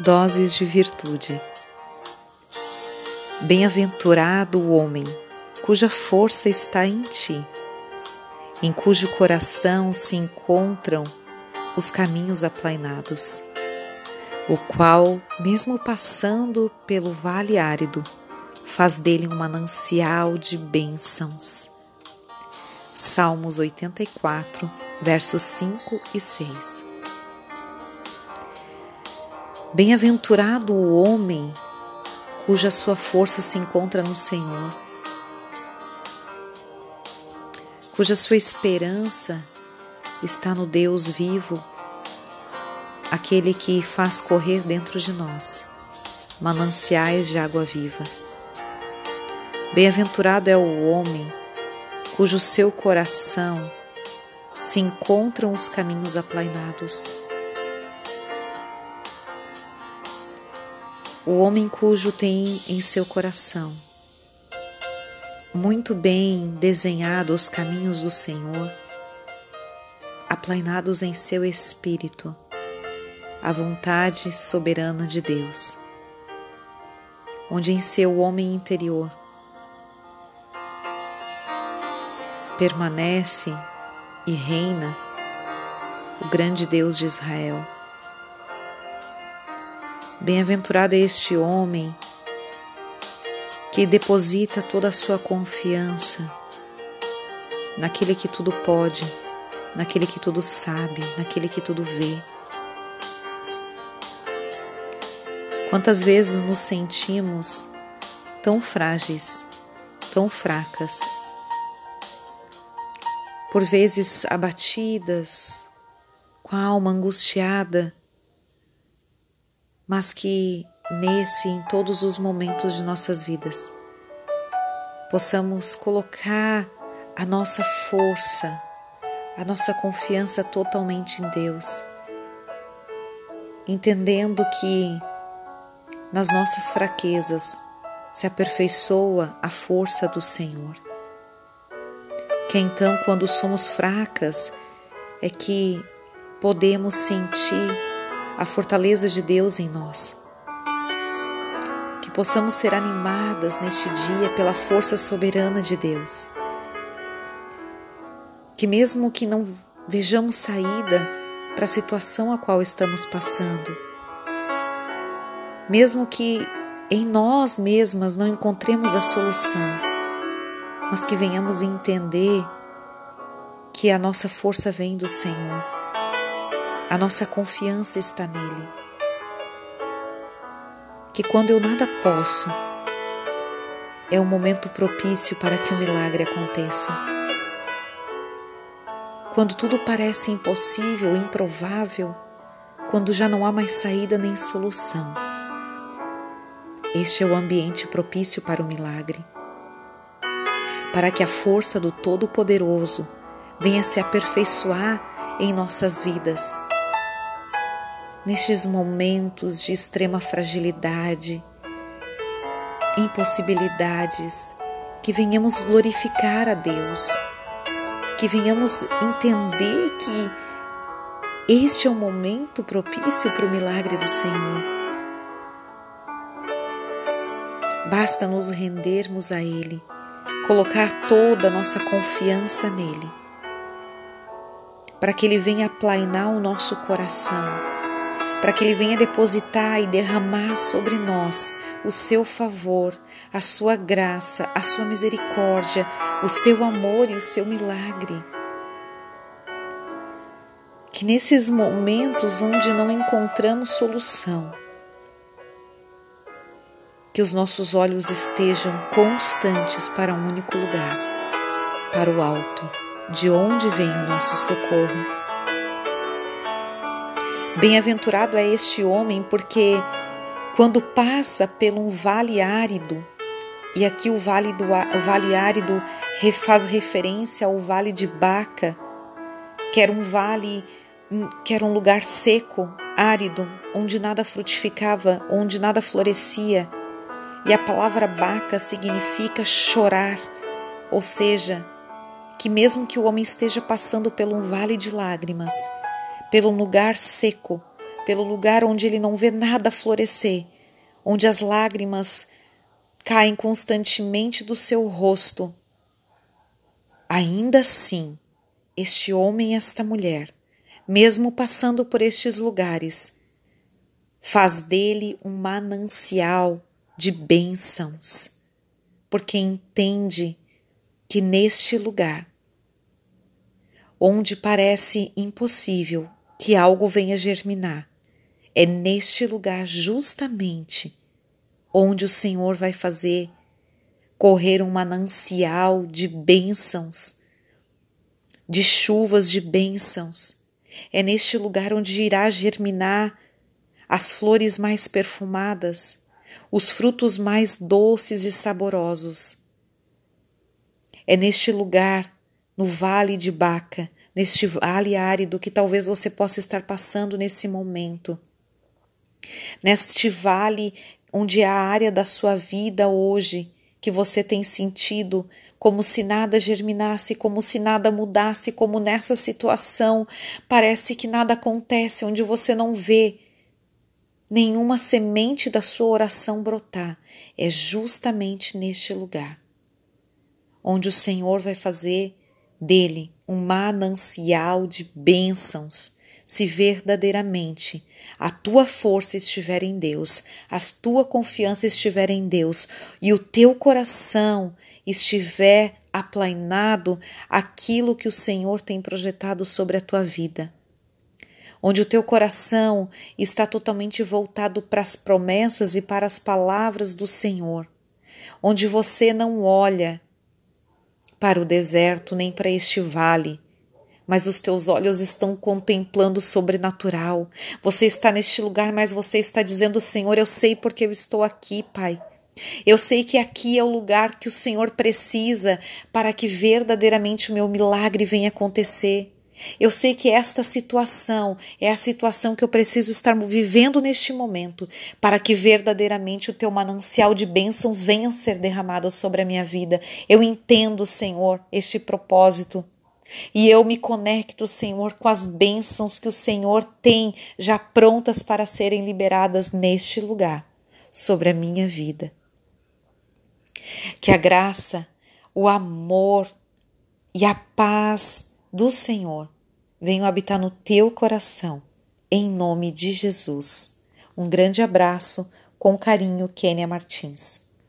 Doses de virtude. Bem-aventurado o homem cuja força está em ti, em cujo coração se encontram os caminhos aplainados, o qual, mesmo passando pelo vale árido, faz dele um manancial de bênçãos. Salmos 84, versos 5 e 6. Bem-aventurado o homem cuja sua força se encontra no Senhor, cuja sua esperança está no Deus vivo, aquele que faz correr dentro de nós mananciais de água viva. Bem-aventurado é o homem cujo seu coração se encontram os caminhos aplainados o homem cujo tem em seu coração. Muito bem desenhado os caminhos do Senhor, aplainados em seu espírito, a vontade soberana de Deus, onde em seu homem interior permanece e reina o grande Deus de Israel Bem-aventurado é este homem que deposita toda a sua confiança naquele que tudo pode, naquele que tudo sabe, naquele que tudo vê. Quantas vezes nos sentimos tão frágeis, tão fracas, por vezes abatidas, com a alma angustiada, mas que nesse em todos os momentos de nossas vidas possamos colocar a nossa força, a nossa confiança totalmente em Deus, entendendo que nas nossas fraquezas se aperfeiçoa a força do Senhor. Que então, quando somos fracas, é que podemos sentir a fortaleza de Deus em nós. Que possamos ser animadas neste dia pela força soberana de Deus. Que mesmo que não vejamos saída para a situação a qual estamos passando, mesmo que em nós mesmas não encontremos a solução, mas que venhamos entender que a nossa força vem do Senhor a nossa confiança está nele. Que quando eu nada posso, é o um momento propício para que o milagre aconteça. Quando tudo parece impossível, improvável, quando já não há mais saída nem solução. Este é o ambiente propício para o milagre. Para que a força do Todo-Poderoso venha se aperfeiçoar em nossas vidas nestes momentos de extrema fragilidade, impossibilidades, que venhamos glorificar a Deus, que venhamos entender que este é o momento propício para o milagre do Senhor. Basta nos rendermos a Ele, colocar toda a nossa confiança nele, para que Ele venha aplainar o nosso coração para que Ele venha depositar e derramar sobre nós o seu favor, a sua graça, a sua misericórdia, o seu amor e o seu milagre. Que nesses momentos onde não encontramos solução, que os nossos olhos estejam constantes para um único lugar, para o alto, de onde vem o nosso socorro Bem-aventurado é este homem, porque quando passa por um vale árido, e aqui o vale, do, o vale árido faz referência ao vale de Baca, que era um vale, que era um lugar seco, árido, onde nada frutificava, onde nada florescia. E a palavra Baca significa chorar, ou seja, que mesmo que o homem esteja passando por um vale de lágrimas, pelo lugar seco, pelo lugar onde ele não vê nada florescer, onde as lágrimas caem constantemente do seu rosto. Ainda assim, este homem e esta mulher, mesmo passando por estes lugares, faz dele um manancial de bênçãos, porque entende que neste lugar, onde parece impossível que algo venha germinar, é neste lugar justamente onde o Senhor vai fazer correr um manancial de bênçãos, de chuvas de bênçãos. É neste lugar onde irá germinar as flores mais perfumadas, os frutos mais doces e saborosos. É neste lugar, no vale de Baca, neste vale árido que talvez você possa estar passando nesse momento. Neste vale onde é a área da sua vida hoje que você tem sentido como se nada germinasse, como se nada mudasse, como nessa situação parece que nada acontece, onde você não vê nenhuma semente da sua oração brotar, é justamente neste lugar, onde o Senhor vai fazer dele um manancial de bênçãos, se verdadeiramente a tua força estiver em Deus, a tua confiança estiver em Deus e o teu coração estiver aplainado aquilo que o Senhor tem projetado sobre a tua vida. Onde o teu coração está totalmente voltado para as promessas e para as palavras do Senhor, onde você não olha para o deserto nem para este vale, mas os teus olhos estão contemplando o sobrenatural. Você está neste lugar, mas você está dizendo: Senhor, eu sei porque eu estou aqui, Pai. Eu sei que aqui é o lugar que o Senhor precisa para que verdadeiramente o meu milagre venha acontecer. Eu sei que esta situação é a situação que eu preciso estar vivendo neste momento para que verdadeiramente o teu manancial de bênçãos venha ser derramado sobre a minha vida. Eu entendo, Senhor, este propósito. E eu me conecto, Senhor, com as bênçãos que o Senhor tem já prontas para serem liberadas neste lugar sobre a minha vida. Que a graça, o amor e a paz do Senhor venham habitar no teu coração, em nome de Jesus. Um grande abraço, com carinho, Kênia Martins.